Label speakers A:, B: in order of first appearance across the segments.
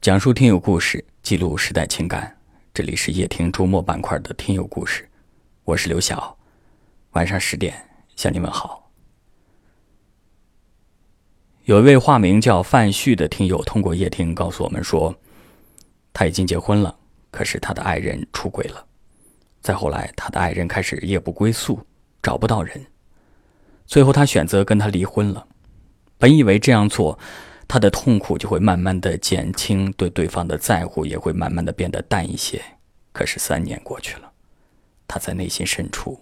A: 讲述听友故事，记录时代情感。这里是夜听周末板块的听友故事，我是刘晓。晚上十点向你问好。有一位化名叫范旭的听友通过夜听告诉我们说，他已经结婚了，可是他的爱人出轨了。再后来，他的爱人开始夜不归宿，找不到人，最后他选择跟他离婚了。本以为这样做。他的痛苦就会慢慢的减轻，对对方的在乎也会慢慢的变得淡一些。可是三年过去了，他在内心深处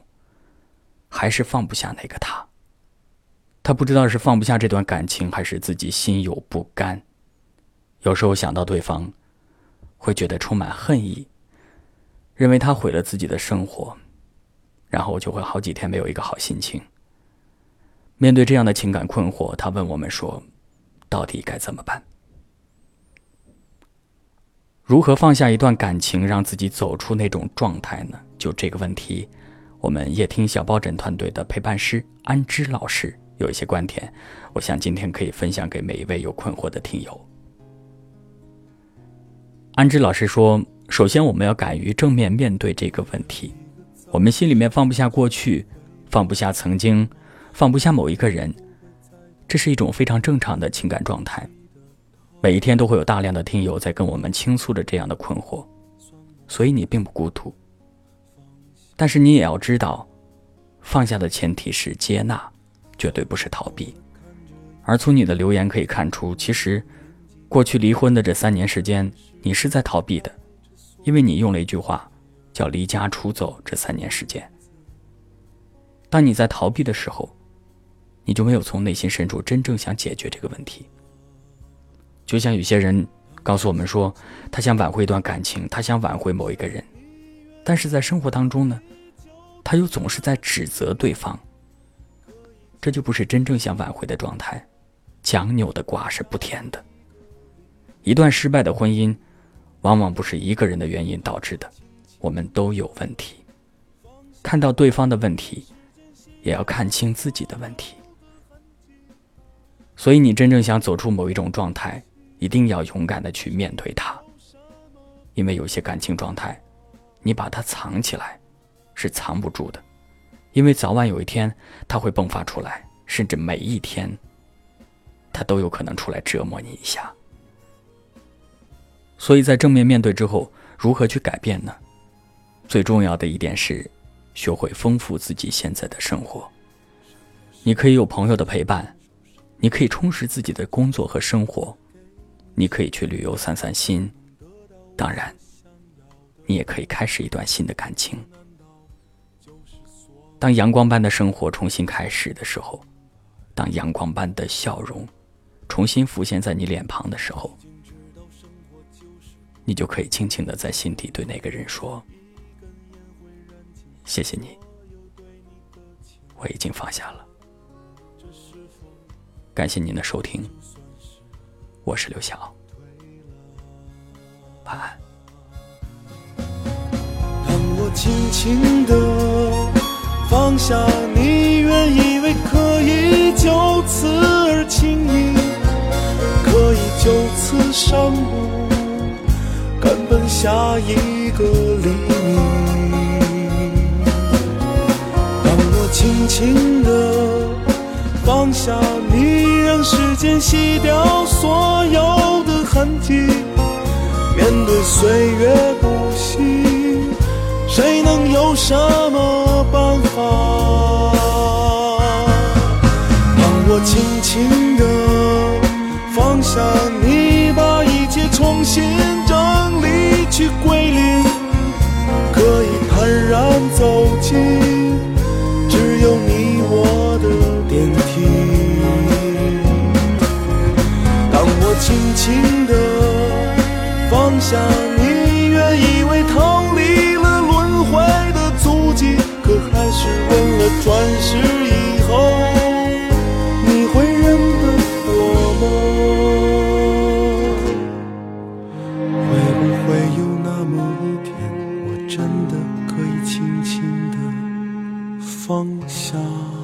A: 还是放不下那个他。他不知道是放不下这段感情，还是自己心有不甘。有时候想到对方，会觉得充满恨意，认为他毁了自己的生活，然后就会好几天没有一个好心情。面对这样的情感困惑，他问我们说。到底该怎么办？如何放下一段感情，让自己走出那种状态呢？就这个问题，我们夜听小抱枕团队的陪伴师安之老师有一些观点，我想今天可以分享给每一位有困惑的听友。安之老师说：“首先，我们要敢于正面面对这个问题。我们心里面放不下过去，放不下曾经，放不下某一个人。”这是一种非常正常的情感状态，每一天都会有大量的听友在跟我们倾诉着这样的困惑，所以你并不孤独。但是你也要知道，放下的前提是接纳，绝对不是逃避。而从你的留言可以看出，其实过去离婚的这三年时间，你是在逃避的，因为你用了一句话，叫“离家出走”。这三年时间，当你在逃避的时候。你就没有从内心深处真正想解决这个问题。就像有些人告诉我们说，他想挽回一段感情，他想挽回某一个人，但是在生活当中呢，他又总是在指责对方。这就不是真正想挽回的状态。强扭的瓜是不甜的。一段失败的婚姻，往往不是一个人的原因导致的，我们都有问题。看到对方的问题，也要看清自己的问题。所以，你真正想走出某一种状态，一定要勇敢的去面对它。因为有些感情状态，你把它藏起来，是藏不住的。因为早晚有一天，它会迸发出来，甚至每一天，它都有可能出来折磨你一下。所以在正面面对之后，如何去改变呢？最重要的一点是，学会丰富自己现在的生活。你可以有朋友的陪伴。你可以充实自己的工作和生活，你可以去旅游散散心，当然，你也可以开始一段新的感情。当阳光般的生活重新开始的时候，当阳光般的笑容重新浮现在你脸庞的时候，你就可以轻轻的在心底对那个人说：“谢谢你，我已经放下了。”感谢您的收听，我是刘晓，晚安。
B: 当我轻轻的放下你，原以为可以就此而轻易，可以就此上路，赶奔下一个黎明。当我轻轻的放下你。让时间洗掉所有的痕迹，面对岁月不息，谁能有什么办法？当我轻轻地放下你，把一切重新 Oh.